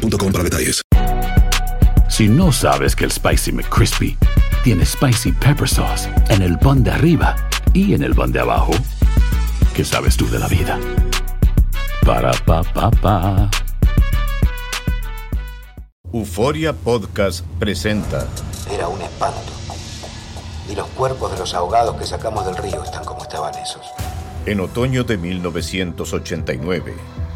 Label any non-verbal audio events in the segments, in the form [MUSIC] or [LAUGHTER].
para detalles. Si no sabes que el Spicy McCrispy tiene Spicy Pepper Sauce en el pan de arriba y en el pan de abajo, ¿qué sabes tú de la vida? Para, pa, pa, pa. Euforia Podcast presenta Era un espanto. Y los cuerpos de los ahogados que sacamos del río están como estaban esos. En otoño de 1989,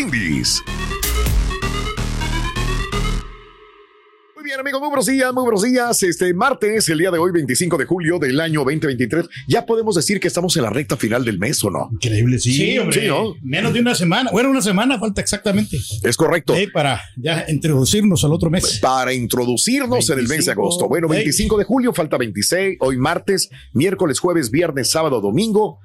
Muy bien, amigos, muy buenos días, muy buenos días. Este martes, el día de hoy, 25 de julio del año 2023. Ya podemos decir que estamos en la recta final del mes, ¿o no? Increíble, sí. Sí, hombre. Sí, ¿no? Menos de una semana. Bueno, una semana falta exactamente. Es correcto. Eh, para ya introducirnos al otro mes. Para introducirnos en el mes de 25, agosto. Bueno, 25 de julio, falta 26, hoy martes, miércoles, jueves, viernes, sábado, domingo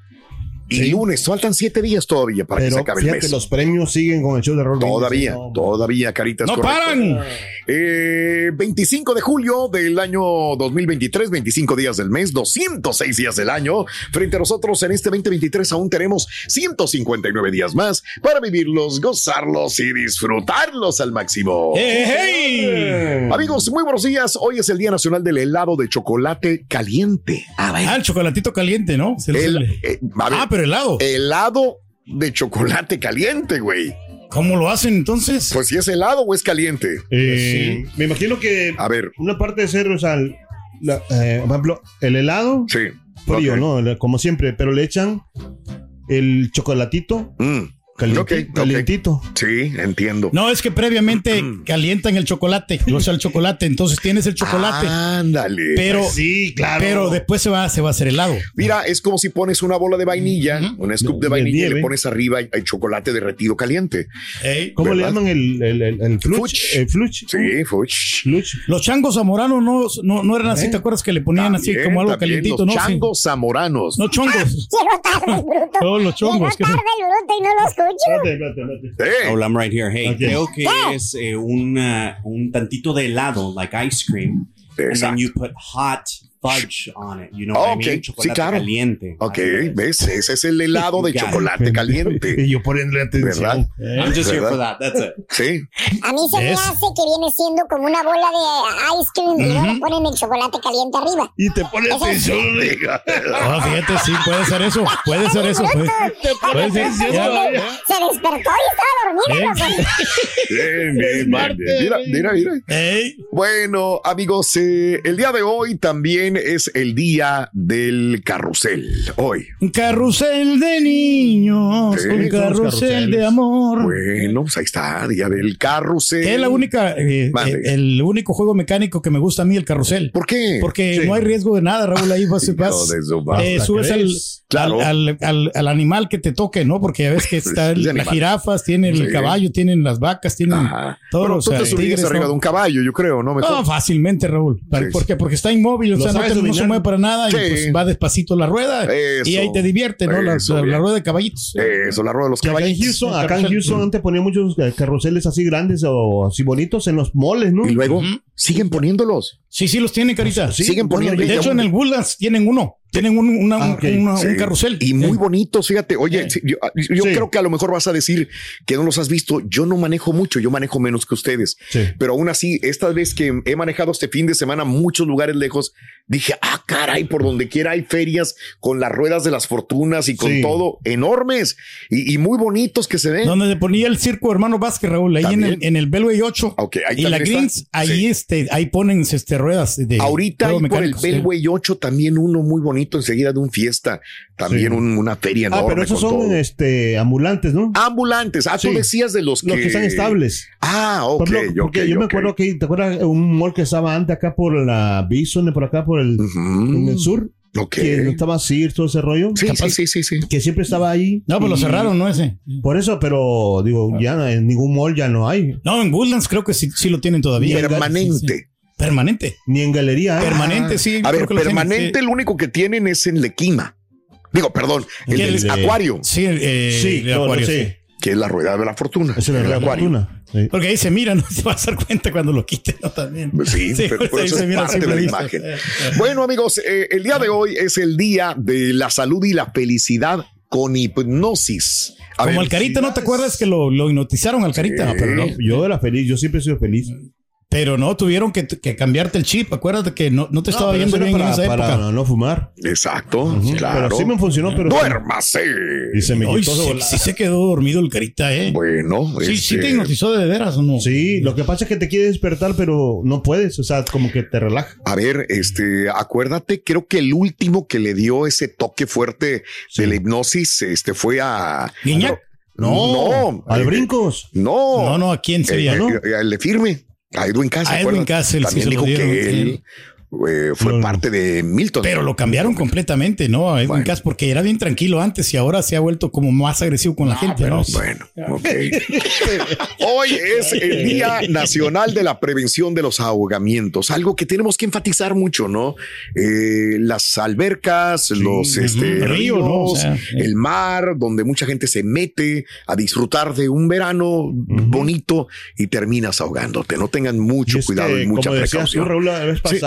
y lunes. Faltan siete días todavía para que se Pero acabe el fíjate, mes. los premios siguen con el show de Brindis. Todavía, No, todavía, caritas. ¡No correcto. paran! Eh, 25 de julio del año 2023, 25 días del mes, 206 días del año. Frente a nosotros en este 2023 aún tenemos 159 días más para vivirlos, gozarlos y disfrutarlos al máximo. Amigos, muy buenos días. Hoy es el Día Nacional del Helado de Chocolate Caliente. A ver, Ah, el chocolatito caliente, ¿no? El- eh, ah, pero helado. helado de chocolate caliente, güey. ¿Cómo lo hacen entonces? Pues si es helado o es caliente. Eh, Me imagino que A ver, una parte de ser, o sea, la- eh, por ejemplo, el helado sí. frío. ¿no? Como siempre, pero le echan el chocolatito Mm, ok. calientito. sí, entiendo. no, es que previamente calientan el chocolate, o sea, el chocolate, entonces tienes el chocolate, Ándale. pero, Sí, claro. pero después se va, se va a hacer helado. Mira, es como si pones una bola de vainilla, un scoop de De vainilla y le pones arriba hay chocolate derretido caliente. Ey. ¿Cómo le llaman el, el, el, el fluch? El fluch. Sí, fuch. Fluch. Los changos zamoranos no, no, no eran así, ¿te acuerdas que le ponían así como algo calientito, los no? Sí. Changos zamoranos. No chongos. [LAUGHS] Llegó tarde el bruto. No, los chongos. Llegó ¿qué tarde el bruto y no lo escucho. Espérate, espérate, espérate. Eh, Hola, I'm right here. Hey, Okay. creo que es eh, una, un tantito de helado, like ice cream, and then you put hot fudge on it. You know Oh, what I ok. mean? Sí, Chocolate claro. caliente. Ok, ves, ese es el helado de [LAUGHS] chocolate caliente. [LAUGHS] Y yo poniéndole atención. ¿Verdad? I'm just here ¿Verdad? for that. That's it. Sí. A mí se me hace que viene siendo como una bola de ice cream y luego ponen el chocolate caliente arriba. Y te pone Eso es- atención. Ah, fíjate, sí, puede ser eso. Puede ser eso. Puede, puede ser. Ya. Se despertó y estaba dormido. ¿Eh? Bien, bien, bien, bien. Mira, mira, mira. Bueno, amigos, eh, el día de hoy también es el día del carrusel. Hoy. Un carrusel de niños, Sí, un carrusel de amor. Bueno, pues ahí está, día del carrusel. Es la única, eh, eh, el único juego mecánico que me gusta a mí, el carrusel. ¿Por qué? Porque Sí. no hay riesgo de nada, Raúl. Ahí vas, [LAUGHS] vas, madre. eh, subes al, Claro. al, al- al- al animal que te toque, ¿no? Porque ya ves que [LAUGHS] está Es de las jirafas, tienen Sí. el caballo, tienen las vacas, tienen Ajá. todo. Pero o tú sea, te tigres, arriba ¿no? de un caballo, yo creo, ¿no? Mejor. No, fácilmente, Raúl. Sí. ¿Por qué? Porque está inmóvil, o sea, no, te- no se mueve para nada Sí. y pues va despacito la rueda Eso. y ahí te divierte, ¿no? La, Eso, la- la bien. rueda de caballitos. Eso, la rueda de los Que acá en caballos. Houston, el acá en carrusel. Houston antes ponían muchos eh, carruseles así grandes o así bonitos en los moles, ¿no? Y luego siguen poniéndololos. Sí, sí, los tienen, Carita. Siguen poniendo. De hecho, en el Woodlands tienen uno. Tienen un, una- Ah, un- ok. una- Sí. un carrusel. Y muy bonitos, fíjate. Oye, sí, yo, yo Sí. creo que a lo mejor vas a decir que no los has visto. Yo no manejo mucho, yo manejo menos que ustedes. Sí. Pero aún así, esta vez que he manejado este fin de semana muchos lugares lejos, dije, ah, caray, por donde quiera hay ferias con las ruedas de las fortunas y con Sí. todo enormes y, y muy bonitos que se ven. Donde se ponía el circo hermano Vázquez, Raúl, ahí en el, en el Belway 8. Ok, ahí y la está. Greens, ahí Sí. este, ahí ponen este, ruedas de Ahorita hay por el sí. Bellway 8 también uno muy bonito enseguida de un fiesta, también Sí. un- una feria enorme. Ah, pero esos son todo. este ambulantes, ¿no? ambulantes. Ah, tú Sí. decías de los que Los que están estables. Ah, ok, Por ejemplo, porque yo me acuerdo que, ¿te acuerdas un mall que estaba antes acá por la Bison, por acá por el, Ujú. en el sur? Ok. Que estaba así, todo ese rollo. Sí, Capaz sí, sí, sí, sí. Que siempre estaba ahí. No, pues lo cerraron, ¿no? Ese. Por eso, pero digo, ya en ningún mall ya no hay. No, en Woodlands creo que sí, sí lo tienen todavía. Permanente. Sí, sí. Permanente. Ni en galería hay. Permanente, sí. A ver, tienen, permanente, sí. el único que tienen es en Lequima. Digo, perdón, el ¿Qué del el de- acuario, Sí, eh, Sí, el acuario, sí. sí. que es la rueda de la fortuna. Es la el Real acuario. Fortuna. Sí. Porque ahí se mira, no [LAUGHS] te vas a dar cuenta cuando lo quiten, ¿no? También. Sí, pero, pero ahí eso se es mira parte de la imagen. Bueno, amigos, eh, el día de hoy es el día de la salud y la felicidad con hipnosis. A Como ver, al Carita, ¿no te acuerdas que lo, lo hipnotizaron al Carita? No, pero no, yo era feliz, yo siempre he sido feliz. Pero no, tuvieron que, que cambiarte el chip. Acuérdate que no, no te estaba viendo bien para, en esa para época. no fumar. Exacto, claro. Pero sí me funcionó, pero. Duérmase. Y se me quitó de sí, se quedó dormido el Carita, ¿eh? Bueno, sí, este, sí te hipnotizó de veras o no. Sí, lo que pasa es que te quiere despertar, pero no puedes. O sea, como que te relaja. A ver, este, acuérdate, creo que el último que le dio ese toque fuerte de la hipnosis, este, fue a ¿Guiñac? No, no, Al eh, brincos. No, No, no, ¿a quién sería, Eh, no? eh, el de firme, a Edwin Cass. A Edwin Cass, él sí También dijo que él eh, fue No, parte de Milton. Pero lo cambiaron completamente, ¿no? Edwin Bueno. Cass, porque era bien tranquilo antes y ahora se ha vuelto como más agresivo con la gente, ¿no? Bueno, ok. [LAUGHS] Hoy es el Día Nacional de la Prevención de los Ahogamientos, algo que tenemos que enfatizar mucho, ¿no? Eh, las albercas, los este. O ríos, sea, el mar, donde mucha gente se mete a disfrutar de un verano bonito y terminas ahogándote. No tengan mucho Y cuidado que, y mucha como decías tú, precaución. Raúl, la vez Sí.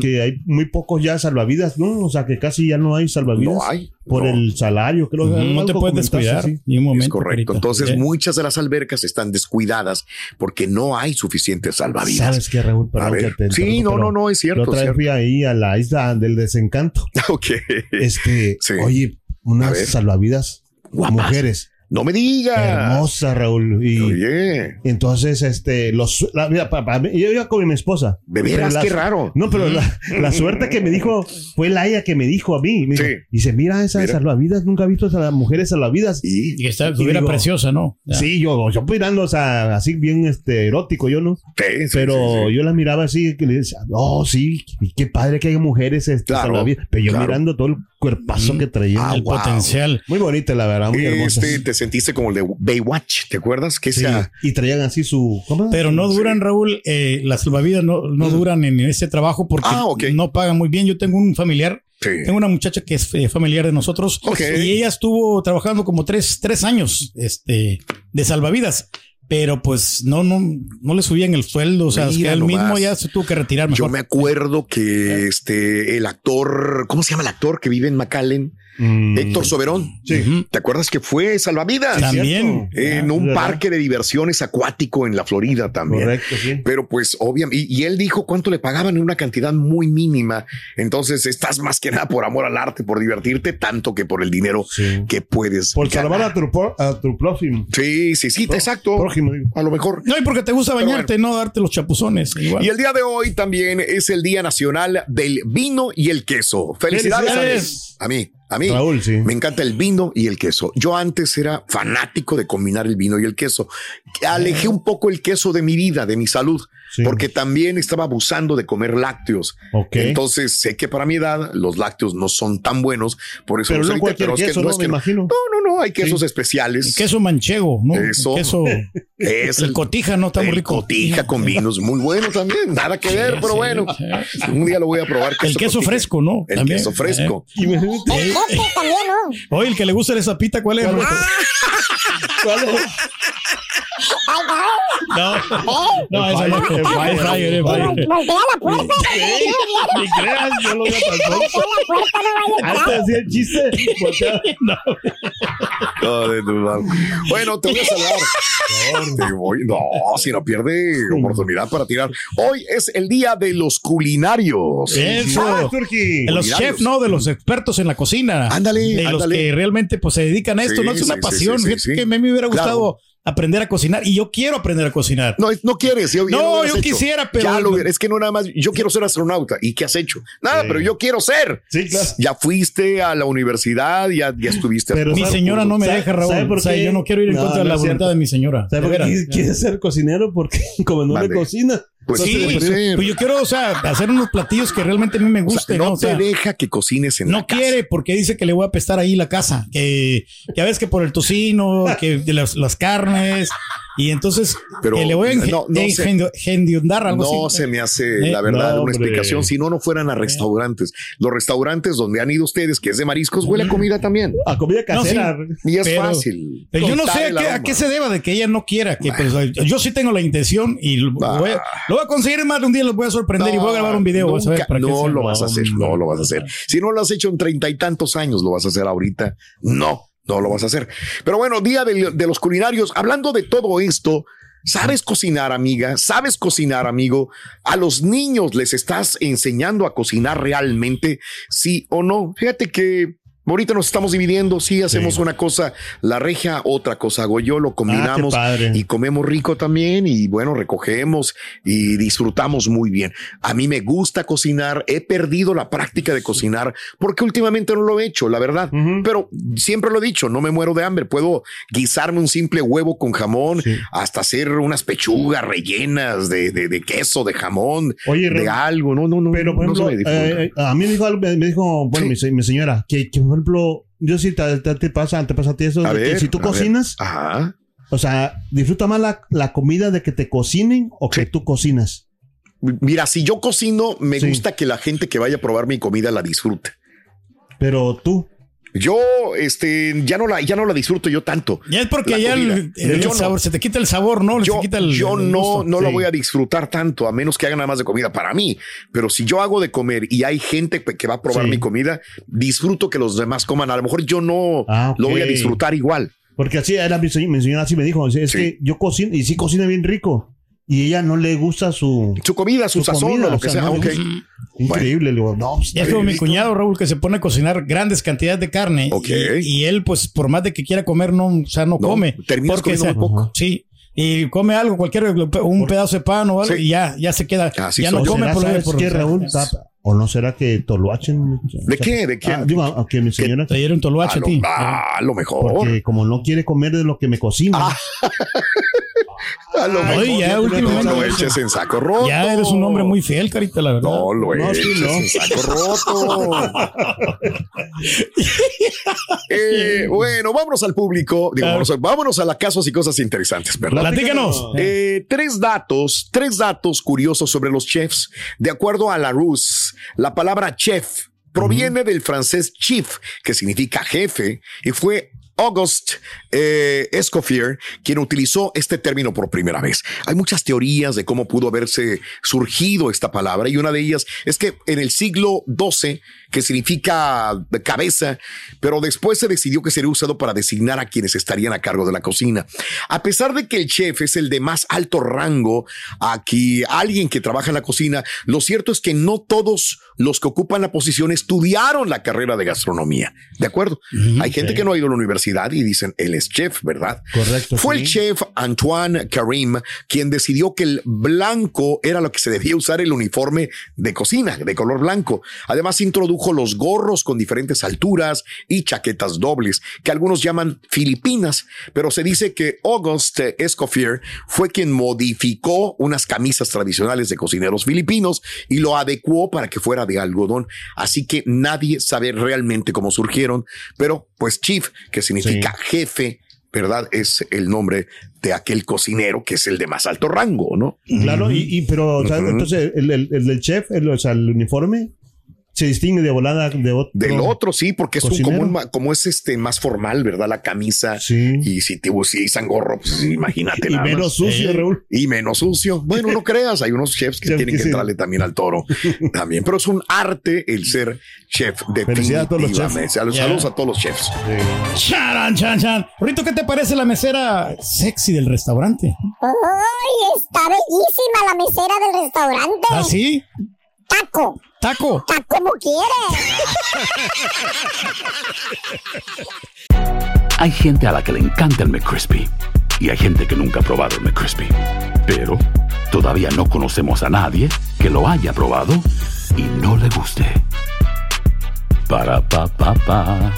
Que, hay muy pocos ya salvavidas, ¿no? O sea, que casi ya no hay salvavidas. No hay, Por no. el salario, creo. Ujú, algo no te puedes descuidar así. ni un momento. Es correcto. Carita. Entonces, ¿Eh? muchas de las albercas están descuidadas porque no hay suficientes salvavidas. ¿Sabes qué, Raúl? Perdón ver. que te Sí, no, no, no, es cierto, La otra fui ahí a la isla del desencanto. [LAUGHS] ok. Este, Sí. oye, unas salvavidas Guapas. mujeres. No me digas. Hermosa, Raúl. Y Oye, entonces, este, los, la, mira, pa- pa- yo iba con mi esposa. de veras, la- qué raro. No, pero la, la suerte que me dijo fue la ella que me dijo a mí. Me dijo, Sí. Dice, mira esas Mira. salvavidas, nunca he visto a las mujeres salvavidas. Y, Y está, estuviera preciosa, ¿no? Ya. Sí, yo, yo mirando, o sea, así bien este, erótico, yo no. Sí, sí, Pero sí, sí. yo la miraba así, que le decía, oh, sí, y qué padre que haya mujeres este, Claro, salvavidas. Pero yo claro. mirando todo el cuerpazo que traía. Ah, el wow. potencial. Muy bonita, la verdad, muy hermosa. Este, te sentiste como el de Baywatch, ¿te acuerdas? Que Sí, sea y traían así su. ¿cómo? Pero no duran, Raúl, eh, las salvavidas no, no duran en ese trabajo porque Ah, no pagan muy bien. Yo tengo un familiar, Sí. tengo una muchacha que es eh, familiar de nosotros y ella estuvo trabajando como tres, tres años este, de salvavidas. Pero pues no, no, no le subían el sueldo. O sea, es que mismo ya se tuvo que retirar mejor. Yo me acuerdo que este el actor, ¿cómo se llama el actor que vive en McAllen? Mm, Héctor Soberón. Sí. ¿Te acuerdas que fue salvavidas? También. En un ¿verdad? parque de diversiones acuático en la Florida también. Correcto, sí. Pero pues obviamente, y, y él dijo cuánto le pagaban en una cantidad muy mínima. Entonces estás más que nada por amor al arte, por divertirte, tanto que por el dinero Sí. que puedes. Por ganar. salvar a tu, pro- a tu próximo. Sí, sí, sí, exacto. Prójimo, digo. A lo mejor. No, y porque te gusta bañarte, no darte los chapuzones. Igual. Y el día de hoy también es el Día Nacional del Vino y el Queso. Felicidades, Felicidades. a mí. A mí. Raúl, sí. Me encanta el vino y el queso. Yo antes era fanático de combinar el vino y el queso. Alejé un poco el queso de mi vida, de mi salud, Sí. porque también estaba abusando de comer lácteos. Ok. Entonces sé que para mi edad los lácteos no son tan buenos, por eso Pero no evité, cualquier pero es que queso, no ¿no? es Me que no. imagino. No, no, no, hay quesos El especiales. queso manchego, ¿no? El Eso. queso. [LAUGHS] Es el cotija, ¿no? Está muy el rico. cotija con vinos, muy bueno también, nada que ver, pero sí, bueno, sí, un día lo voy a probar. El queso cotija. fresco, ¿no? El También. queso fresco. Me- El también, ¿no? Oye, el que le gusta esa pita, ¿cuál es? ¿Cuál es? [LAUGHS] No, no, eso no. El Es fire, Vol- fryer. Voltea la puerta. Ni creas, yo lo veo tampoco. Voltea la puerta, no vaya a Antes el chiste. voltea- No, de tu madre. Bueno, te voy a saludar. Te voy- No, si no pierde oportunidad para tirar. Hoy es el día de los culinarios. Eso. De los chefs, ¿no? De los expertos en la cocina. Ándale, De los ándale. que realmente pues se dedican a esto. Sí, no es una pasión. sí, sí, Fíjate sí. que a mí me hubiera Claro. gustado aprender a cocinar y yo quiero aprender a cocinar. No, es- no quieres. yo- No, yo hecho. quisiera, pero- Ya lo hubiera- es que no nada más. Yo quiero ser astronauta. ¿Y qué has hecho? Nada, Sí. pero yo quiero ser. Sí, claro. Ya fuiste a la universidad, ya, ya estuviste. Pero mi ¿sabe- señora no me sabe- deja, Raúl. sabe por o sea, qué? yo no quiero ir en No, contra de la voluntad de mi señora. ¿Sabes De por qué quiere- ser cocinero? Porque [LAUGHS] como no Mande. le cocina. Pues Sí, pues, pues yo quiero, o sea, hacer unos platillos que realmente a mí me O sea, gusten. no ¿no? O sea, te deja que cocines en la no casa. quiere porque dice que le voy a apestar ahí la casa. Que ya ves que por el tocino, [LAUGHS] que de las, las carnes. Y entonces Pero que le voy a no- no se- engendiondar algo No así. se me hace, Eh, la verdad, no, una explicación. Si no, no fueran a restaurantes. Los restaurantes donde han ido ustedes, que es de mariscos, huele a comida también. A comida No, sí. casera. Y es Pero- fácil. Pero yo no sé a qué, a aroma. qué se deba de que ella no quiera. Que, pues, yo sí tengo la intención y lo voy, a, lo voy a conseguir más de un día, los voy a sorprender y voy a grabar un video. vas a ver, Nunca- para que no lo vas a hacer, no lo vas a hacer. Si no lo has hecho en treinta y tantos años, lo vas a hacer ahorita. No, no lo vas a hacer. Pero bueno, día de, de los culinarios. Hablando de todo esto, ¿sabes cocinar, amiga? ¿Sabes cocinar, amigo? ¿A los niños les estás enseñando a cocinar realmente? Sí o no. Fíjate que ahorita nos estamos dividiendo. Sí, hacemos una cosa la regia, otra cosa hago yo, lo combinamos Ah, y comemos rico también y bueno, recogemos y disfrutamos muy bien. A mí me gusta cocinar, he perdido la práctica de cocinar porque últimamente no lo he hecho, la verdad, pero siempre lo he dicho, no me muero de hambre, puedo guisarme un simple huevo con jamón, Sí. hasta hacer unas pechugas rellenas de, de- de queso, de jamón, Oye, de algo, no, no, no. Pero, por no ejemplo, dificulta. eh, a mí me dijo, me dijo bueno, Sí. mi, se- mi señora, que, que, ejemplo, yo sí te, te, te pasa, te pasa a ti eso, A de que si tú ver. cocinas, Ajá. o sea, disfruta más la, la comida de que te cocinen o que tú cocinas. Mira, si yo cocino, me Sí. gusta que la gente que vaya a probar mi comida la disfrute. Pero tú, Yo, este, ya no la, ya no la disfruto yo tanto. Ya es porque La ya el, Yo sabor, se te quita el sabor, ¿no? Yo, se quita el, yo no, no la Sí. voy a disfrutar tanto, a menos que hagan nada más de comida para mí. Pero si yo hago de comer y hay gente que va a probar Sí. mi comida, disfruto que los demás coman. A lo mejor yo no Ah, lo voy a disfrutar igual. porque así era mi, señ- mi señora, así me dijo, es Sí. que yo cocino y sí cocina bien rico y ella no le gusta su... Su comida, su, Su sazón comida, o lo o que sea, sea. no le ok. gusta. Increíble, le digo, no, pues, Ya es como mi cuñado Raúl que se pone a cocinar grandes cantidades de carne Ok. y, y él pues por más de que quiera comer no, o sea, no, No, come. porque comiendo muy poco. Sí. Y come algo, cualquier, un pedazo de pan o algo Sí. y ya, ya se queda. Así ya no ¿O come por lo por qué, Raúl? Tapa? ¿O no será que toluachen? ¿De qué? ¿De qué? Ah, digo, a, a que mi señora... Te dieron toluache a, a ti. lo, ah, a lo mejor. Porque como no quiere comer de lo que me cocina. Ah, [LAUGHS] a lo Ay, mejor. ya no lo eches en saco roto. Ya eres un hombre muy fiel, carita, la verdad. No lo No, eches sí, no. en saco roto. [LAUGHS] Eh, bueno, vámonos al público. Digo, Claro. vámonos, a, vámonos a la casos y cosas interesantes, ¿verdad? Platícanos. Eh, tres datos, tres datos curiosos sobre los chefs. De acuerdo a la Rus, la palabra chef proviene del francés chief, que significa jefe, y fue Auguste eh, Escoffier quien utilizó este término por primera vez. Hay muchas teorías de cómo pudo haberse surgido esta palabra y una de ellas es que en el siglo XII, que significa cabeza, pero después se decidió que sería usado para designar a quienes estarían a cargo de la cocina. A pesar de que el chef es el de más alto rango, aquí alguien que trabaja en la cocina, lo cierto es que no todos los que ocupan la posición estudiaron la carrera de gastronomía. ¿De acuerdo? Hay gente que no ha ido a la universidad y dicen, él es chef, ¿verdad? Correcto, Fue sí. el chef Antoine Karim quien decidió que el blanco era lo que se debía usar el uniforme de cocina, de color blanco. Además, introdujo los gorros con diferentes alturas y chaquetas dobles, que algunos llaman filipinas, pero se dice que Auguste Escoffier fue quien modificó unas camisas tradicionales de cocineros filipinos y lo adecuó para que fuera de algodón. Así que nadie sabe realmente cómo surgieron, pero pues chief, que significa jefe, ¿verdad? Es el nombre de aquel cocinero que es el de más alto rango, ¿no? Claro, y, y pero, o sea, Ujú. entonces, el, el, chef, el, o sea, el uniforme, se distingue de volada de otro. Del otro, sí, porque es un, como, un como es este más formal, ¿verdad? La camisa. Sí. Y si te si usan gorro, pues imagínate. Y nada menos más. sucio, Raúl. Y menos sucio. Bueno, no creas, hay unos chefs que Chef tienen que sí. entrarle también al toro. También, pero es un arte el ser chef. Felicidades a todos los chefs. Saludos, a todos los chefs. Charan, chan, chan. Rito, ¿qué te parece la mesera sexy del restaurante? ¡Ay, está bellísima la mesera del restaurante! ¿Ah, sí? ¡Taco! Taco. ¡Está como quiere! Hay gente a la que le encanta el McCrispy y hay gente que nunca ha probado el McCrispy. Pero todavía no conocemos a nadie que lo haya probado y no le guste. Para pa pa pa.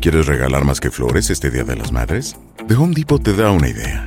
¿Quieres regalar más que flores este Día de las Madres? The Home Depot te da una idea.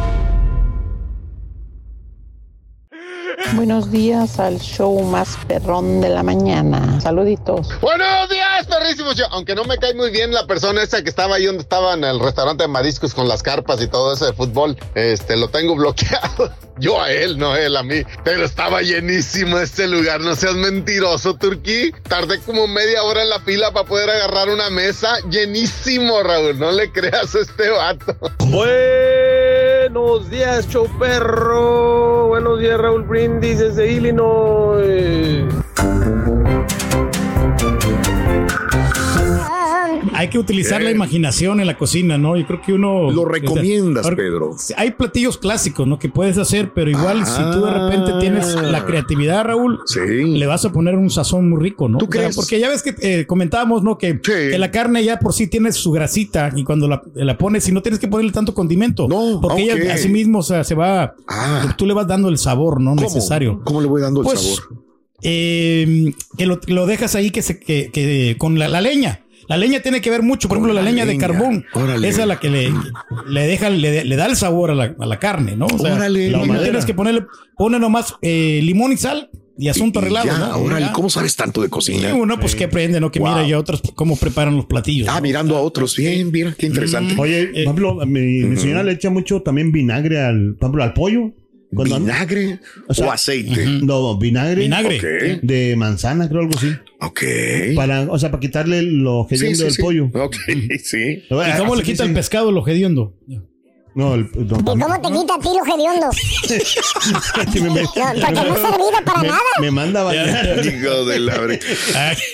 Buenos días al show más perrón de la mañana. Saluditos. Buenos días, perrísimos. Yo, aunque no me cae muy bien la persona esa que estaba ahí donde estaba en el restaurante de mariscos con las carpas y todo eso de fútbol, este, lo tengo bloqueado. [LAUGHS] Yo a él, no él a mí. Pero estaba llenísimo este lugar. No seas mentiroso, Turquí. Tardé como media hora en la fila para poder agarrar una mesa. Llenísimo, Raúl. No le creas a este vato. Buenos días, show perro. Buenos días, Raúl Brindis desde Illinois. Hay que utilizar la imaginación en la cocina, ¿no? Yo creo que uno... Lo recomiendas, Pedro. Hay platillos clásicos, ¿no? Que puedes hacer, pero igual si tú de repente tienes la creatividad, Raúl, le vas a poner un sazón muy rico, ¿no? ¿Tú O sea, crees? porque ya ves que eh, comentábamos, ¿no? Que, que la carne ya por sí tiene su grasita y cuando la, la pones, y no tienes que ponerle tanto condimento. porque ok. ella así mismo, o sea, se va... Tú le vas dando el sabor, ¿no? ¿Cómo? Necesario. ¿Cómo le voy dando el Pues, sabor? eh, que lo, lo dejas ahí que se que, que con la, la leña. La leña tiene que ver mucho, por ejemplo, la, la leña, de carbón. Órale. Esa es la que le, le deja, le, le da el sabor a la, a la carne, ¿no? O sea, Órale. La tienes que ponerle, pone nomás eh, limón y sal y asunto Y arreglado, ya, ¿no? órale. ¿cómo sabes tanto de cocina? Y uno, pues que aprende, ¿no? Que Wow. mira ya otros cómo preparan los platillos. Ah, ¿no? mirando a otros. Bien, mira, qué interesante. Oye, por ejemplo, mi, mi señora le echa mucho también vinagre al, por ejemplo, al pollo. Cuando- ¿Vinagre o aceite? No, vinagre. Vinagre. De manzana, creo algo así. Ok. Para, o sea, para quitarle lo que Sí, sí, del sí. pollo. Ok, [LAUGHS] sí. ¿Y cómo le quita el pescado lo hediondo? No, el, no, ¿Y cómo te quita a ti lo hediondo? me, me- No, porque no es servido para me- nada. me manda a bañar. [LAUGHS] Hijo de la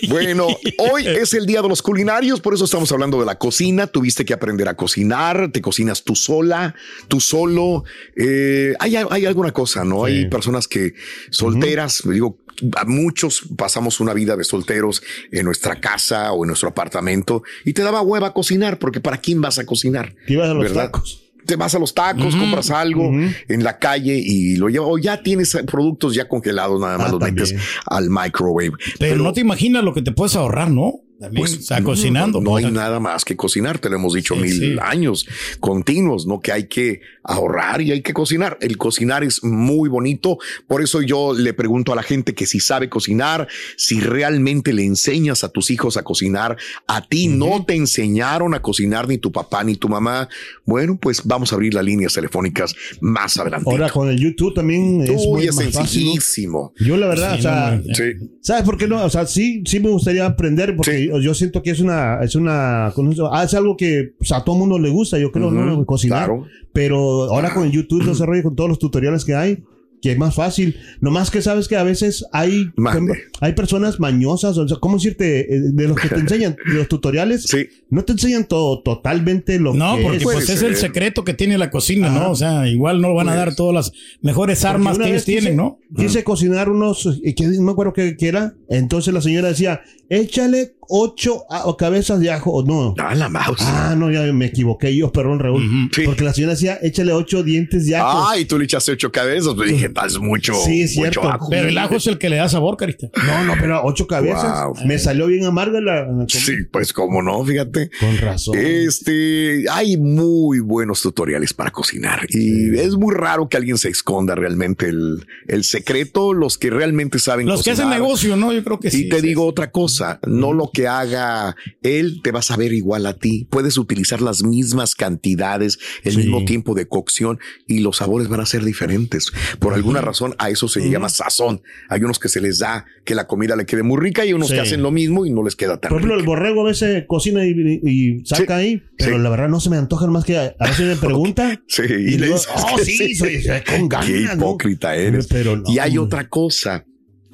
Bueno, hoy es el día de los culinarios, por eso estamos hablando de la cocina. Tuviste que aprender a cocinar, te cocinas tú sola, tú solo. Eh, hay, hay alguna cosa, ¿no? Hay personas que solteras, digo, a muchos pasamos una vida de solteros en nuestra casa o en nuestro apartamento y te daba hueva cocinar, porque ¿para quién vas a cocinar? Te ibas a los ¿Verdad? tacos. Te vas a los tacos, compras algo en la calle y lo llevas, o ya tienes productos ya congelados, nada más Ah, los metes al microwave. Pero, no te imaginas lo que te puedes ahorrar, ¿no? También, sea, no, cocinando. No, pues, hay nada más que cocinar, te lo hemos dicho Sí, mil sí. años continuos, ¿no? Que hay que ahorrar y hay que cocinar. El cocinar es muy bonito. Por eso yo le pregunto a la gente que si sabe cocinar, si realmente le enseñas a tus hijos a cocinar, a ti no te enseñaron a cocinar ni tu papá ni tu mamá. Bueno, pues vamos a abrir las líneas telefónicas más adelante. Ahora con el YouTube también es Uy, muy es más fácil, ¿no? sencillísimo. Yo la verdad, Sí, o sea, no, Sí. ¿sabes por qué no? O sea, sí, sí me gustaría aprender porque yo, siento que es una, es una. Ah, es algo que pues, a todo mundo le gusta, yo creo, ¿no? Ujú, Cocinar. claro. Pero ahora con YouTube, todo ese rollo, con todos los tutoriales que hay, que es más fácil. Nomás que sabes que a veces hay, Mande. hay personas mañosas, o sea, ¿cómo decirte? Eh, De los que te [LAUGHS] enseñan, de los tutoriales, no te enseñan todo totalmente lo No, que porque es. pues es el secreto que tiene la cocina, ¿no? Ajá. O sea, igual no van a dar todas las mejores armas que ellos tienen, quise- ¿no? Quise cocinar unos, y que no me acuerdo qué, qué era. Entonces la señora decía, échale ocho cabezas de ajo. O no. Ah, la mouse. Ah, no, ya me equivoqué yo, perdón, Raúl. Sí. Porque la señora decía, échale ocho dientes de ajo. Ay, tú le echaste ocho cabezas. Pues dije, es mucho. Sí, es mucho cierto. ajo. Pero el ajo es el que le da sabor, carita. No, no, pero ocho cabezas. Wow. Me salió bien amarga la. Sí, pues como no, fíjate. Con razón. Este, hay muy buenos tutoriales para cocinar y es muy raro que alguien se esconda realmente el, el secreto, los que realmente saben Los que hacen cocinar. negocio, ¿no? Yo creo que sí. Y te digo otra cosa, no lo que haga él te va a saber igual a ti. Puedes utilizar las mismas cantidades, el Sí. mismo tiempo de cocción y los sabores van a ser diferentes. Por alguna razón a eso se llama sazón. Hay unos que se les da que la comida le quede muy rica y unos Sí. que hacen lo mismo y no les queda tan Por ejemplo, el borrego a veces cocina y, y saca ahí, pero la verdad no se me antojan más que a, a veces me [LAUGHS] [LAUGHS] pregunta. Sí, y, y le digo, dices oh, [LAUGHS] sí, soy, soy con ganas. Qué ¿no? hipócrita eres. Pero no. Y hay otra cosa.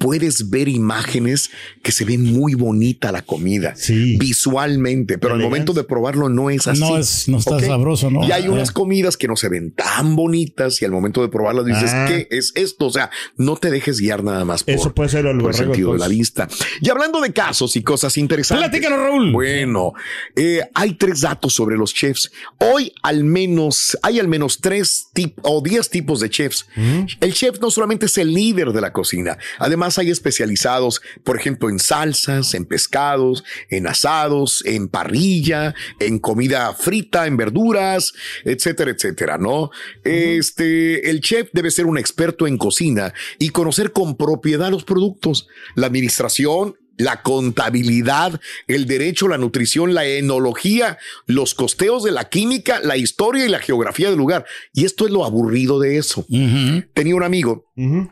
Puedes ver imágenes que se ven muy bonita la comida Sí. visualmente, pero al momento de probarlo no es así. No es- no está sabroso, ¿no? Y hay unas comidas que no se ven tan bonitas y al momento de probarlas dices, Ah. ¿qué es esto? O sea, no te dejes guiar nada más por, Eso puede ser el por el sentido de la vista. Y hablando de casos y cosas interesantes. Platícanos, Raúl. Bueno, eh, hay tres datos sobre los chefs. Hoy al menos, hay al menos tres tip o diez tipos de chefs. El chef no solamente es el líder de la cocina, además hay especializados, por ejemplo, en salsas, en pescados, en asados, en parrilla, en comida frita, en verduras, etcétera, etcétera, ¿no? Este, el chef debe ser un experto en cocina y conocer con propiedad los productos, la administración, la contabilidad, el derecho, la nutrición, la enología, los costeos de la química, la historia y la geografía del lugar. Y esto es lo aburrido de eso. Tenía un amigo Ujú.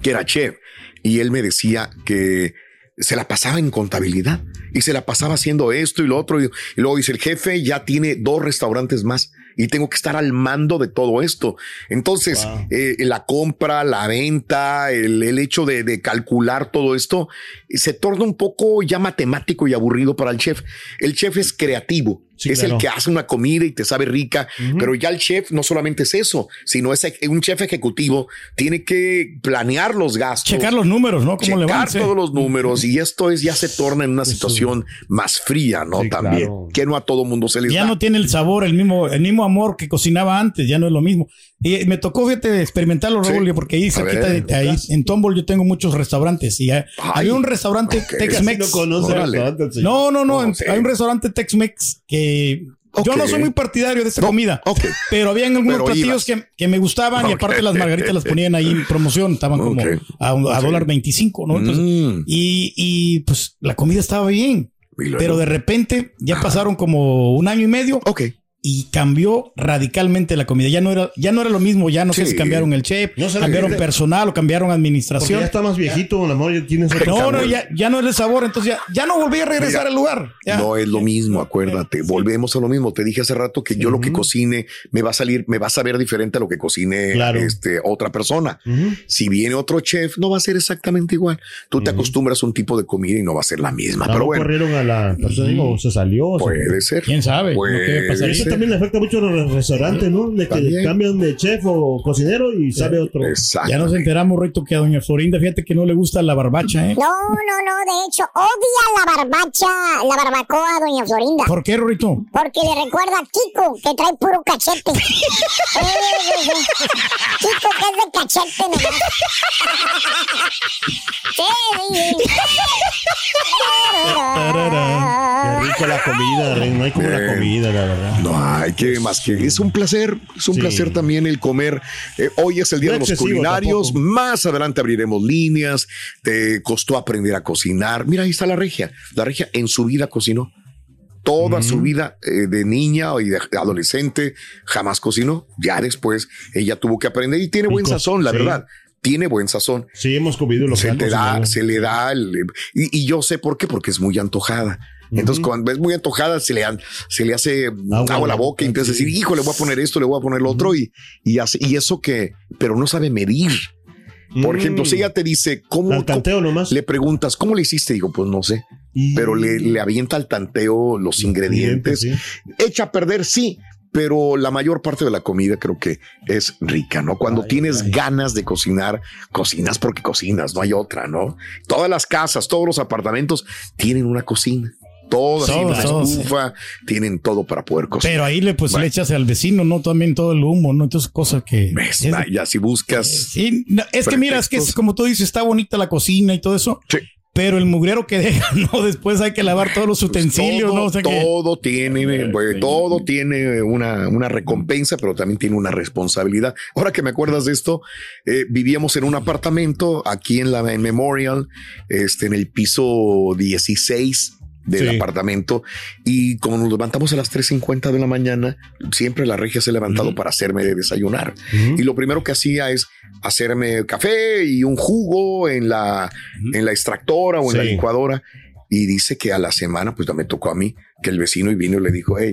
que era chef y él me decía que se la pasaba en contabilidad y se la pasaba haciendo esto y lo otro. Y, y luego dice, el jefe ya tiene dos restaurantes más y tengo que estar al mando de todo esto. Entonces, Wow. eh, la compra, la venta, el, el hecho de, de calcular todo esto, se torna un poco ya matemático y aburrido para el chef. El chef es creativo. Sí, es claro. el que hace una comida y te sabe rica, pero ya el chef no solamente es eso, sino es un chef ejecutivo, tiene que planear los gastos. Checar los números, ¿no? Checar todos los números y esto es ya se torna en una situación más fría, ¿no? Sí, También claro. que no a todo mundo se les Ya da. no tiene el sabor, el mismo, el mismo amor que cocinaba antes, ya no es lo mismo. Y me tocó, fíjate, experimentarlo, Sí. Raúl, porque ahí cerquita ver. de- ahí, en Tomball yo tengo muchos restaurantes y hay- Ay. había un restaurante. Tex-Mex. No. No, no, no, No, en- sí. hay un restaurante Tex-Mex que yo no soy muy partidario de esta comida, Ok. pero habían algunos Pero platillos que, que me gustaban y aparte las margaritas las ponían ahí en promoción, estaban como a, dólar 25, ¿no? Entonces, Mm. y, y pues la comida estaba bien, pero de repente ya pasaron como un año y medio Ok. Y cambió radicalmente la comida. Ya no era, ya no era lo mismo, ya no sé si cambiaron el chef, No sé, cambiaron personal o cambiaron Porque administración. ya está más viejito, la amor, ya tienes otro No, no, ya, ya no es el sabor, entonces ya, ya no volví a regresar Mira, al lugar. Ya. No es lo mismo, acuérdate. Volvemos a lo mismo. Te dije hace rato que yo lo que cocine me va a salir, me va a saber diferente a lo que cocine Claro. este, otra persona. Si viene otro chef, no va a ser exactamente igual. Tú te acostumbras a un tipo de comida y no va a ser la misma. Pero bueno, corrieron a la persona, digo, se salió. o sea, puede ser. ¿Quién sabe? ¿No? ¿Qué Puede pasaría? Ser. También le afecta mucho a los restaurantes, ¿no? De que También. cambian de chef o cocinero y sabe otro. Exacto. Ya nos enteramos, Rito, que a doña Florinda, fíjate que no le gusta la barbacha, ¿eh? No, no, no, de hecho, odia la barbacha, la barbacoa, doña Florinda. ¿Por qué, Rito? Porque le recuerda a Kiko, que trae puro cachete. [LAUGHS] Kiko, que es de cachete nomás. Sí, sí, sí. Qué rico la comida, Rey, no hay como la comida, la verdad. No hay que más que es un placer, es un Sí. placer también el comer. Eh, hoy es el día No de los culinarios. tampoco. Más adelante abriremos líneas. Te costó aprender a cocinar. Mira, ahí está la regia. La regia en su vida cocinó. Toda su vida eh, de niña y de adolescente jamás cocinó. Ya después ella tuvo que aprender y tiene buen sazón, la sí. verdad. Tiene buen sazón. Sí, hemos comido lo que se te da, se le da el- y, y yo sé por qué, porque es muy antojada. Entonces, Ujú. cuando es muy antojada, se le, han- se le hace agua, a la boca y empieza a decir, hijo, le voy a poner esto, le voy a poner lo otro, y, y, hace, y eso que, pero no sabe medir. Por Mm. ejemplo, si ella te dice, ¿cómo? Al tanteo nomás. Le preguntas, ¿cómo le hiciste? Digo, pues no sé. Y- Pero le, le avienta al tanteo los ingredientes. Sí. Echa a perder, sí, pero la mayor parte de la comida creo que es rica, ¿no? Cuando Ay, tienes ay. ganas de cocinar, cocinas porque cocinas, no hay otra, ¿no? Todas las casas, todos los apartamentos tienen una cocina. Todas, Todos, tienen todos. estufa, tienen todo para poder cocinar. Pero ahí le, pues, Bueno. le echas al vecino, ¿no? También todo el humo, ¿no? Entonces, cosas que. Ya si buscas. Sí, no, es que mira, es que es como tú dices, está bonita la cocina y todo eso. Pero el mugrero que [LAUGHS] deja, ¿no? Después hay que lavar todos los utensilios, todo, ¿no? O sea que. todo tiene, pues, todo tiene una, una recompensa, pero también tiene una responsabilidad. Ahora que me acuerdas de esto, eh, vivíamos en un apartamento aquí en la en Memorial, este, en el piso 16 del Sí. apartamento y como nos levantamos a las 3.50 de la mañana, siempre la regia se ha levantado para hacerme de desayunar. Y lo primero que hacía es hacerme café y un jugo en la, en la extractora o en la licuadora. Y dice que a la semana, pues me tocó a mí, que el vecino y vino y le dijo, hey,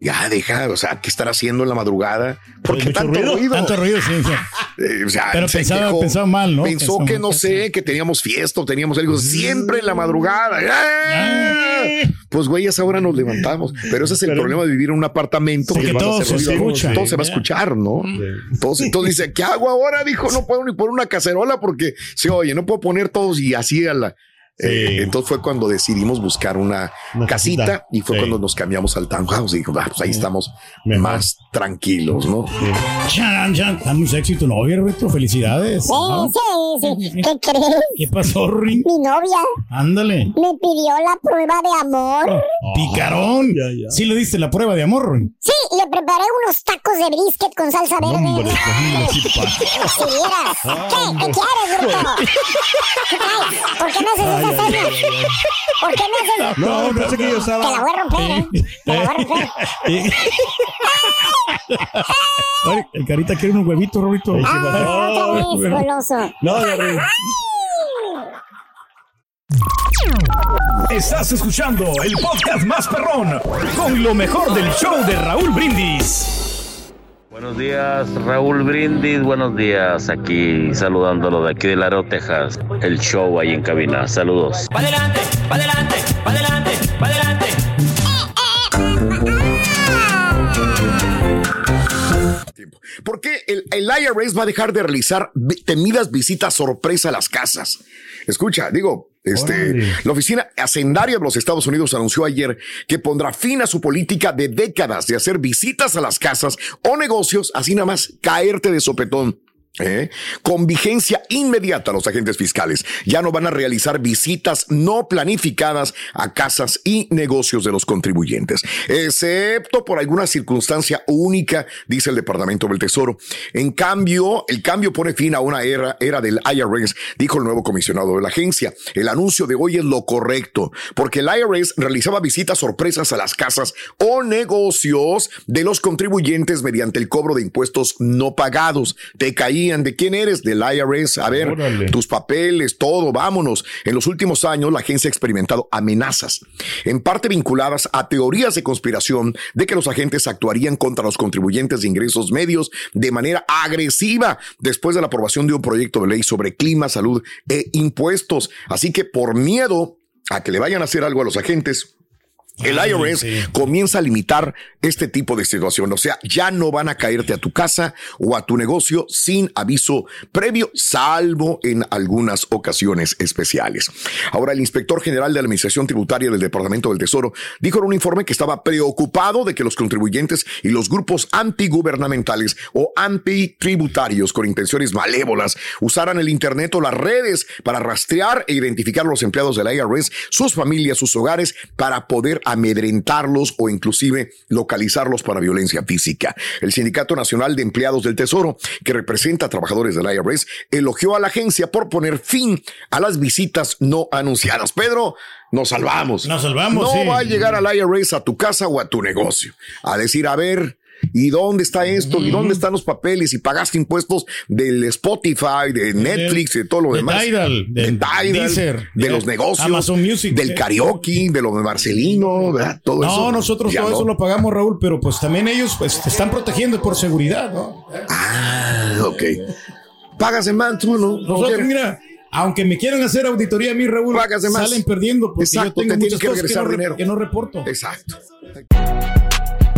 ya deja, o sea, ¿qué estar haciendo en la madrugada? ¿Por qué Mucho tanto ruido, ruido? tanto ruido, sí, sí. [LAUGHS] Eh, o sea, Pero se pensaba- quejó. pensaba mal, ¿no? Pensó que no sé, que teníamos fiesta teníamos algo siempre en la madrugada. ¡Ah! Pues güey, a esa hora nos levantamos. Pero ese es el problema de vivir en un apartamento que todo se ruido. escucha. Todo se va a escuchar, ¿no? Entonces, entonces dice, ¿qué hago ahora? Dijo, no puedo ni por una cacerola porque se oye, no puedo poner todos y así a la. Eh, entonces fue cuando decidimos buscar una, casita, casita. y fue Sí. cuando nos cambiamos al townhouse y dijo, "Ah, pues ahí estamos más tranquilos, ¿no? Chan, chan. Damos éxito, novia, Roberto. Felicidades. Sí, ¿no? sí, sí. ¿Qué crees? ¿Qué pasó, Rin? Mi novia Ándale. me pidió la prueba de amor. Picarón. Sí le diste la prueba de amor, Rin. Sí, le preparé unos tacos de brisket con salsa verde. Hombre, sí, Si vieras. ¿Qué? ¿Qué quieres, traes? [LAUGHS] ¿Por qué me haces Ay, ay. [LAUGHS] ¿Por qué me haces No, pensé que yo estaba- Te la voy a romper, ¿eh? Te la voy a [LAUGHS] romper. Ay, [LAUGHS] el carita quiere unos huevitos, Roberto. Ah, otra vez, goloso. No, no, no. Estás escuchando el podcast más perrón con lo mejor del show de Raúl Brindis. Buenos días, Raúl Brindis. Buenos días, aquí saludándolo de aquí de Laredo, Texas. El show ahí en cabina. Saludos. Pa' adelante, pa' adelante, pa' adelante, pa' adelante. ¿Por qué el, el IRS va a dejar de realizar temidas visitas sorpresa a las casas? Escucha, digo, este, la oficina hacendaria de los Estados Unidos anunció ayer que pondrá fin a su política de décadas de hacer visitas a las casas o negocios, así nada más caerte de sopetón. ¿Eh? Con vigencia inmediata los agentes fiscales ya no van a realizar visitas no planificadas a casas y negocios de los contribuyentes, excepto por alguna circunstancia única, dice el Departamento del Tesoro. En cambio, el cambio pone fin a una era, del IRS, dijo el nuevo comisionado de la agencia. El anuncio de hoy es lo correcto, porque el IRS realizaba visitas sorpresas a las casas o negocios de los contribuyentes mediante el cobro de impuestos no pagados. Te de quién eres, del IRS. A ver, tus papeles, todo, vámonos. En los últimos años, la agencia ha experimentado amenazas, en parte vinculadas a teorías de conspiración de que los agentes actuarían contra los contribuyentes de ingresos medios de manera agresiva después de la aprobación de un proyecto de ley sobre clima, salud e impuestos. Así que por miedo a que le vayan a hacer algo a los agentes, el IRS comienza a limitar este tipo de situación. O sea, ya no van a caerte a tu casa o a tu negocio sin aviso previo, salvo en algunas ocasiones especiales. Ahora, el inspector general de la Administración Tributaria del Departamento del Tesoro dijo en un informe que estaba preocupado de que los contribuyentes y los grupos antigubernamentales o antitributarios con intenciones malévolas usaran el Internet o las redes para rastrear e identificar a los empleados del IRS, sus familias, sus hogares, para poder amedrentarlos o inclusive localizarlos para violencia física. El Sindicato Nacional de Empleados del Tesoro, que representa a trabajadores del IRS, elogió a la agencia por poner fin a las visitas no anunciadas. Pedro, nos salvamos. Nos salvamos, No sí. va a llegar al IRS a tu casa o a tu negocio a decir, a ver, ¿Y dónde está esto? ¿Y dónde están los papeles? Y pagaste impuestos del Spotify, de Netflix, de todo lo de demás. Tidal, de del Tidal, Deezer, de de los negocios, Amazon Music, del sí. karaoke, de lo de Marcelino, ¿verdad? Todo eso. No, nosotros todo no. eso lo pagamos, Raúl, pero pues también ellos pues te están protegiendo por seguridad, ¿no? Ah, ok. Pagas en man, tú, ¿no? Nosotros, mira, aunque me quieran hacer auditoría a mí, Raúl, de salen perdiendo porque Exacto, yo tengo te muchas que cosas que no, dinero. que no reporto. Exacto.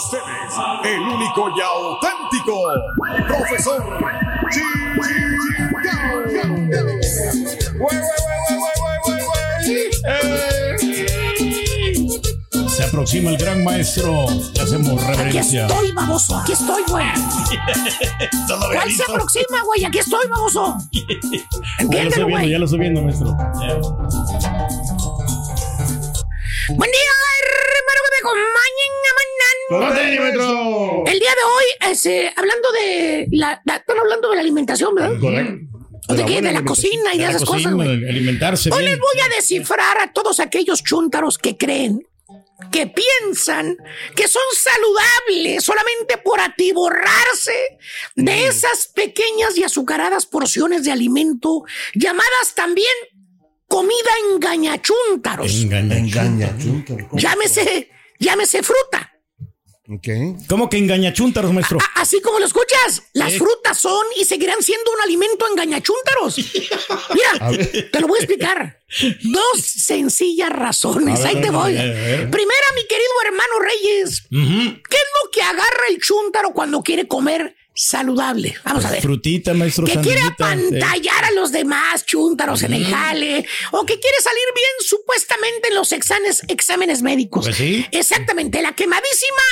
Ustedes, el único y auténtico profesor. Se aproxima el gran maestro. Le hacemos Aquí reverencia. estoy, baboso. Aquí estoy, güey. [LAUGHS] ¿Cuál se aproxima, güey? Aquí estoy, baboso. Ya lo estoy viendo, ya lo estoy viendo, maestro. Buen día, hermano que me acompañen. El día de hoy, este, hablando de la, la- están hablando de la alimentación, ¿verdad? Correcto. ¿O de qué? De la cocina y de esas cosas, güey. Alimentarse Hoy bien. les voy a descifrar a todos aquellos chúntaros que creen, que piensan que son saludables solamente por atiborrarse de esas pequeñas y azucaradas porciones de alimento llamadas también comida engañachúntaros. Engaña. Llámese, llámese fruta. ¿Cómo que engañachúntaros, maestro? A- Así como lo escuchas, las Eh. frutas son y seguirán siendo un alimento engañachúntaros. Mira, te lo voy a explicar. Dos sencillas razones. Ver, Ahí te a voy. ver, a ver. Primera, mi querido hermano Reyes. ¿qué es lo que agarra el chúntaro cuando quiere comer saludable? Vamos a ver. Frutita, maestro. Que quiere eh. apantallar a los demás chúntaros en el jale o que quiere salir bien supuestamente en los exámenes, exámenes médicos. Pues sí. Exactamente, la quemadísima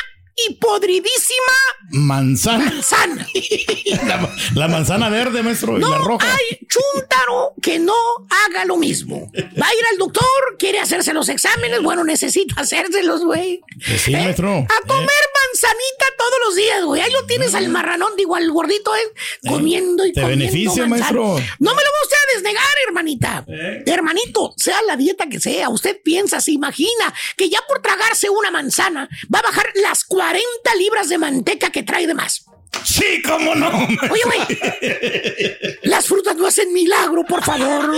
y podridísima Manzana. manzana. [LAUGHS] La, la manzana verde, maestro, y la No roja. hay chúntaro que no haga lo mismo. Va a ir al doctor, quiere hacerse los exámenes, bueno, necesita hacérselos, güey. Pues sí, ¿Eh? maestro. A comer manzanita todos los días, güey. Ahí lo tienes al marranón, digo, al gordito, ¿eh? Comiendo y Te comiendo beneficia, manzana. maestro. No me lo va usted a desnegar, hermanita. Hermanito, sea la dieta que sea, usted piensa, se imagina que ya por tragarse una manzana va a bajar las 40 libras de manteca que trae de más. Sí, cómo no. Oye, güey. Las frutas no hacen milagro, por favor.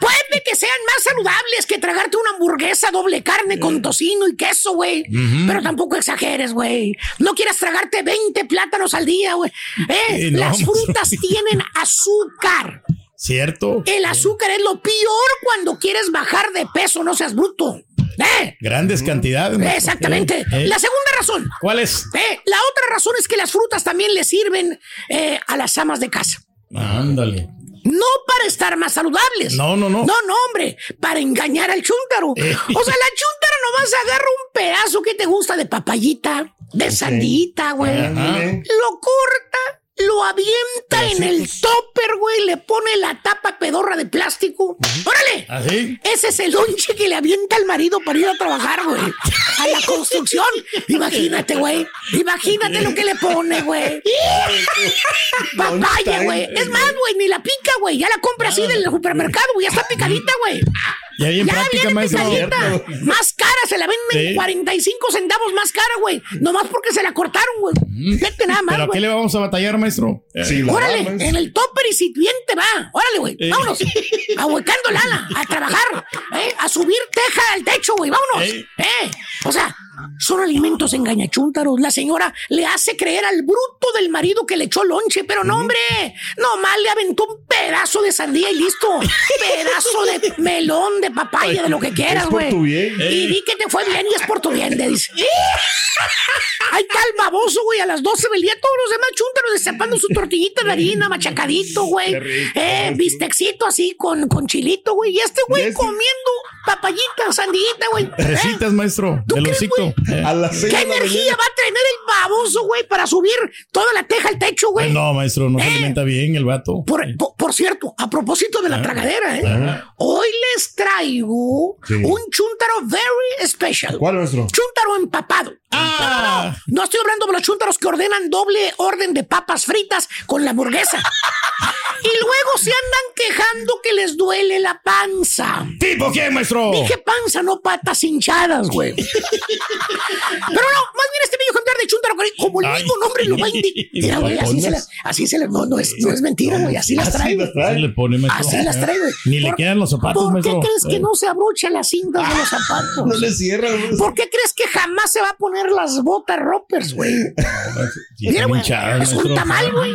Puede que sean más saludables que tragarte una hamburguesa doble carne con tocino y queso, güey. Pero tampoco exageres, güey. No quieras tragarte 20 plátanos al día, güey. Eh, no, Las frutas tienen azúcar. ¿Cierto? El azúcar es lo peor cuando quieres bajar de peso, no seas bruto. ¿Eh? Grandes cantidades. Exactamente. Eh. La segunda razón. ¿Cuál es? Eh, la otra razón es que las frutas también le sirven eh, a las amas de casa. Ándale. No para estar más saludables. No, no, no. No, no, hombre. Para engañar al chúntaro. Eh. O sea, la chúntara nomás agarra un pedazo que te gusta de papayita, de sandita, güey. Lo corta, lo avienta en el topper, güey. Le pone la tapa pedorra de plástico. ¡Órale! ¿Así? Ese es el lonche que le avienta al marido para ir a trabajar, güey. A la construcción. Imagínate, güey. Imagínate lo que le pone, güey. [LAUGHS] Papaya, güey. Es más, güey, ni la pica, güey. Ya la compra así del supermercado, güey. Ya está picadita, güey. Ya bien Ya práctica, viene maestro. picadita. Más cara, se la venden Sí. 45 centavos más cara, güey. Nomás porque se la cortaron, güey. Fíjate nada más, ¿Pero a qué le vamos a batallar, maestro? Órale, en el topper y si bien te va. Órale, güey. Eh. Vámonos. [LAUGHS] Ahuecando lana, a trabajar, ¿eh? a subir teja al techo, güey. Vámonos. Eh. ¿eh? O sea, son alimentos engañachúntaros. La señora le hace creer al bruto del marido que le echó lonche, pero no, hombre. Nomás le aventó un pedazo de sandía y listo. [LAUGHS] Pedazo de melón, de papaya, de lo que quieras, güey. Y di que te fue bien y es por tu bien, le dice. Ahí está el baboso, güey, a las 12 del día, todos los demás chúntaros destapando su tortillita de harina, machacadito, güey. Eh, bistecito así con, con chilito, güey. Y este güey comiendo papayita, sandillita, güey. ¿Eh? Recitas, maestro. Del osito. Eh. A las seis ¿Qué de la energía mañana. va a tener el baboso, güey, para subir toda la teja al techo, güey. No, maestro, no se alimenta bien el vato. Por, por- por cierto, a propósito de la Ah. tragadera, ¿eh? Ah. Hoy les traigo Sí. un chúntaro very special. ¿Cuál, maestro? Chúntaro empapado. Ah. No, no, no estoy hablando de los chúntaros que ordenan doble orden de papas fritas con la hamburguesa. [LAUGHS] y luego se andan quejando que les duele la panza. ¿Tipo quién, maestro? Dije panza, no patas hinchadas, güey. [LAUGHS] Pero no, más bien este bello ejemplar de chúntaro, como el Ay. mismo nombre lo va a indicar. [LAUGHS] Mira, güey, así se las, así se las, no, no es, no es mentira, güey, así las trae. Así le pone, maestro. Así las trae, güey. Ni le quedan los zapatos, ¿Por qué crees que Eh. no se abrocha las cintas de los [LAUGHS] zapatos? No le cierra, maestro. ¿Por qué crees que jamás se va a poner las botas roppers, güey? Mira, güey, es un tamal, güey.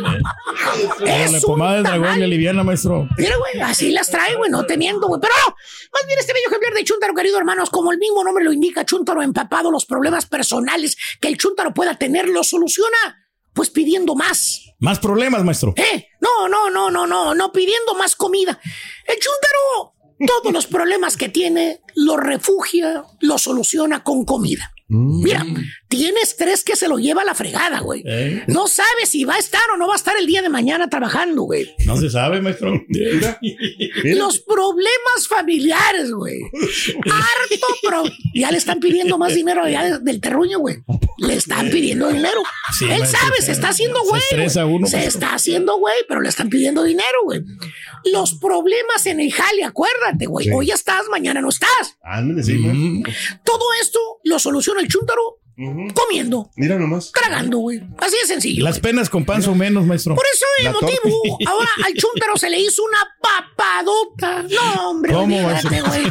La Es pomada un dragón le aliviana, maestro. Mira, güey, así las trae, güey, no teniendo, güey. Pero no, más bien este bello ejemplar de Chuntaro, querido hermanos, como el mismo nombre lo indica, Chuntaro empapado, los problemas personales que el Chuntaro pueda tener, los soluciona, pues pidiendo más. Más problemas, maestro. ¿Eh? No, no, no, no, no, no pidiendo más comida. El Chuntaro, todos los problemas que tiene, los refugia, los soluciona con comida. Mira, tiene estrés que se lo lleva a la fregada, güey. ¿Eh? No sabe si va a estar o no va a estar el día de mañana trabajando, güey. No se sabe, maestro. [LAUGHS] Los problemas familiares, güey. [LAUGHS] Harto, pero ya le están pidiendo más dinero allá de- del terruño, güey. Le están pidiendo dinero. Sí, Él maestro, sabe, se está haciendo Se güey. güey. uno, Se maestro. está haciendo güey, pero le están pidiendo dinero, güey. Los problemas en el jale, acuérdate, güey. Sí. Hoy estás, mañana no estás. Ándale, sí, güey. Mm. Todo esto lo soluciona el chúntaro comiendo, Mira nomás. tragando, güey. Así de sencillo. Las penas con pan son menos, maestro. Por eso el La motivo, [LAUGHS] ahora al chúntaro se le hizo una papadota. No, hombre, ¿Cómo, olvídate, güey.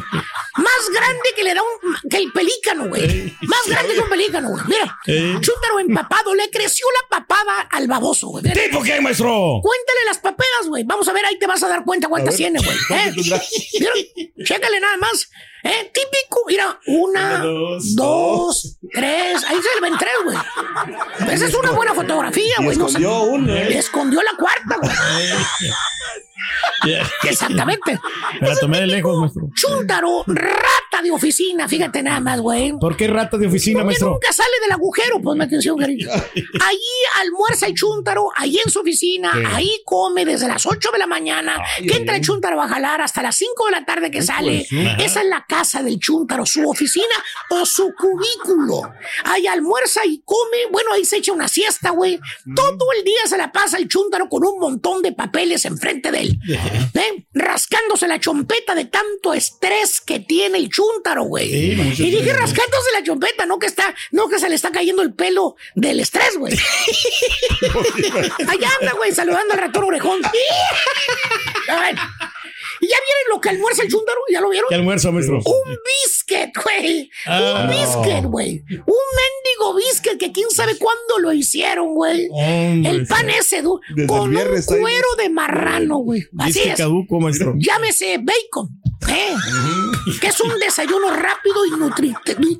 Más grande que le da un que el pelícano, güey. Más grande que un pelícano, güey. Mira, Ey. chúntaro empapado, le creció la papada al baboso, güey. ¿Tipo quién, maestro? Cuéntale las papedas, güey. Vamos a ver, ahí te vas a dar cuenta cuántas tiene, güey. [LAUGHS] ¿Eh? Chécale nada más. ¿Eh? Típico. Mira, una, Dos, dos, tres. Ahí se le ven tres, güey. [LAUGHS] Esa es una buena fotografía, güey. No escondió se- una, ¿eh? Escondió la cuarta, güey. Ya. [LAUGHS] Exactamente. Me la tomé de lejos, maestro. Chúntaro, rata de oficina, fíjate nada más, güey. ¿Por qué rata de oficina, Porque maestro? nunca sale del agujero, ponme atención, cariño. [LAUGHS] Allí almuerza el chúntaro, ahí en su oficina, Sí. ahí come desde las 8 de la mañana, Ay, que ay, entra el ay. chúntaro a jalar hasta las 5 de la tarde que sale. pues. Esa es la casa del chúntaro, su oficina o su cubículo. Ahí almuerza y come, bueno, ahí se echa una siesta, güey. Todo el día se la pasa el chúntaro con un montón de papeles enfrente de él. ¿Eh? Rascándose la chompeta de tanto estrés que tiene el chúntaro, güey. Sí, y dije rascándose la chompeta, no que está, no que se le está cayendo el pelo del estrés, güey. [LAUGHS] Allá anda, güey, saludando al ratón orejón. [LAUGHS] A ver. ¿Y ya vieron lo que almuerza el chúntaro? ¿Ya lo vieron? ¿Qué almuerzo, maestro? Un biscuit, güey. Ah. un biscuit, güey. Un mendigo biscuit que quién sabe cuándo lo hicieron, güey. El pan ese, du- con un cuero de marrano, güey. Así es. caduco, maestro. Llámese bacon. ¿eh? que es un desayuno rápido y nutri-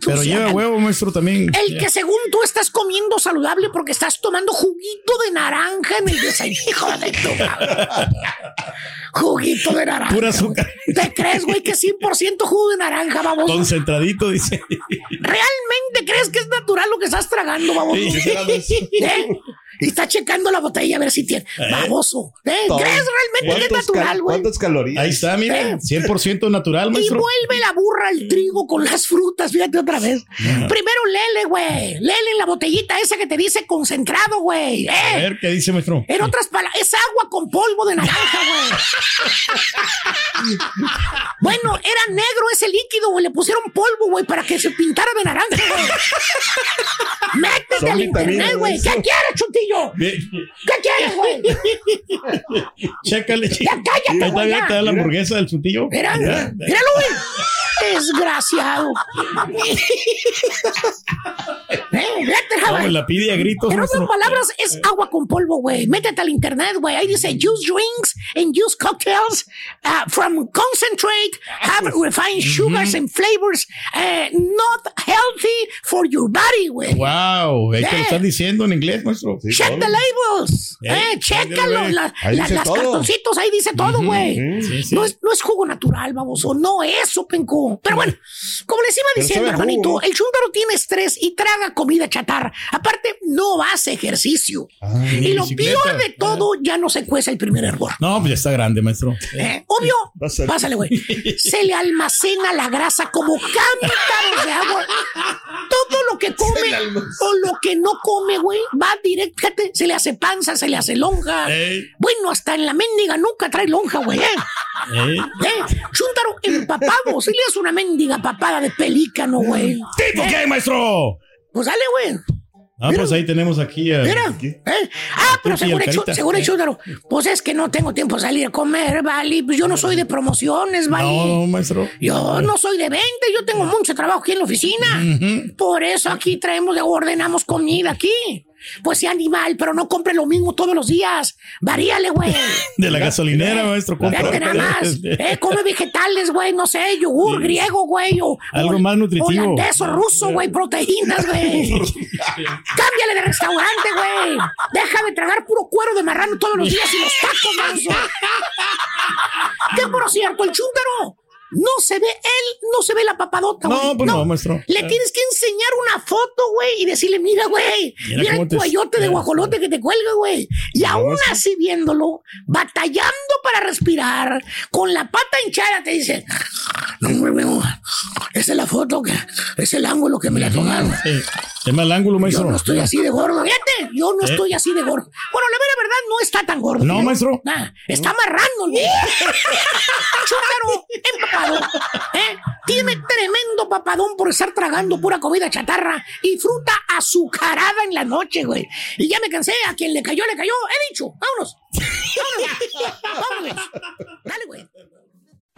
Pero lleva huevo, maestro, también. El que según tú estás comiendo saludable porque estás tomando juguito de naranja en el desayuno. [LAUGHS] Hijo de tu madre. Juguito de naranja. Pura azúcar. ¿Te crees, güey, que es 100% jugo de naranja, vamos? Concentradito, dice. ¿Realmente crees que es natural lo que estás tragando, baboso? Sí. [LAUGHS] ¿Eh? Y está checando la botella a ver si tiene. Baboso. ¿Eh? ¿Crees realmente que es ¿Cuántos cal- natural, güey? ¿Cuántas calorías? Ahí está, mire. 100% natural, Y maestro. vuelve la burra al trigo con las frutas, fíjate otra vez. Primero lele, güey. Lele en la botellita esa que te dice concentrado, güey. A ¿Eh? ver, ¿qué dice, maestro? En otras palabras, es agua con polvo de naranja, güey. [LAUGHS] bueno, era negro ese líquido, güey. Le pusieron polvo, güey, para que se pintara de naranja, güey. [LAUGHS] Métete Son al internet, güey. ¿Qué quieres, Bien. ¿Qué quieres, güey? [LAUGHS] Chécale. Ya cállate, Ahí está güey, ya. te da la hamburguesa del chutillo. Mira, Ya. míralo, güey. Desgraciado. eh, me la pide a gritos, En otras palabras, es agua con polvo, güey. Métete al internet, güey. Ahí dice juice drinks and juice cocktails uh, from concentrate, have refined sugars and flavors, uh, not healthy for your body, güey. Wow, te Eh. lo están diciendo en inglés, maestro. Sí, Check todo. the labels. Eh, Eh, chécalo. la- las todo. cartoncitos, ahí dice todo, güey. Sí, sí. No, es, no es jugo natural, baboso. No es eso, Pero bueno, como les iba diciendo, jugo, hermanito, ¿no? el chúntaro tiene estrés y traga comida chatarra. Aparte, no hace ejercicio. y lo bicicleta. peor de todo, ya no se cuece el primer hervor. No, pues ya está grande, maestro. Eh, Obvio, [LAUGHS] pásale, güey. Se le almacena la grasa como cántaros de agua. Todo lo que come o lo que no come, güey, va directo. Fíjate, se le hace panza, se le hace lonja. Bueno, hasta en la mendiga nunca trae lonja, güey. ¿eh? ¿Eh? Empapado. Le das una mendiga papada de pelícano, güey. ¿Tipo qué, maestro? Pues dale, güey. Ah, pues ahí tenemos aquí a. Mira. ¿eh? Ah, pero el hecho, Eh. Chúntaro. Pues es que no tengo tiempo de salir a comer, vale. Pues yo no soy de promociones, vale. No, no, maestro. Yo no soy de venta, yo tengo mucho trabajo aquí en la oficina. Por eso aquí traemos, ordenamos comida aquí. Pues sea animal, pero no compre lo mismo todos los días. Varíale, güey. [LAUGHS] De la gasolinera, maestro. compra. Nada más. [LAUGHS] Eh, come vegetales, güey, no sé, yogur griego, güey. O, Algo o- más nutritivo. Holandés o ruso, güey, proteínas, güey. [LAUGHS] Cámbiale de restaurante, güey. Deja de tragar puro cuero de marrano todos los días y los tacos, manso. Que por cierto, el chúntaro no se ve él, no se ve la papadota, güey. No, pues no, maestro. Le tienes que enseñar una foto, güey, y decirle, mira, güey, Mira el te- cuellote de guajolote que te cuelga, güey. Y aún así viéndolo, batallando para respirar, con la pata hinchada, te dice, no, mijo, esa es la foto, que es el ángulo que me la tomaron. Sí. Es mal ángulo, maestro. Yo no estoy así de gordo, fíjate, yo no ¿Eh? estoy así de gordo. Bueno, la mera verdad no está tan gordo. No, ¿eh? maestro. Nah, está marrando el güey. [LAUGHS] Chúntaro, ¿eh? Tiene tremendo papadón por estar tragando pura comida chatarra y fruta azucarada en la noche, güey. Y ya me cansé, a quien le cayó, le cayó. He dicho, vámonos. Vámonos. [LAUGHS] Vámonos. Dale, güey.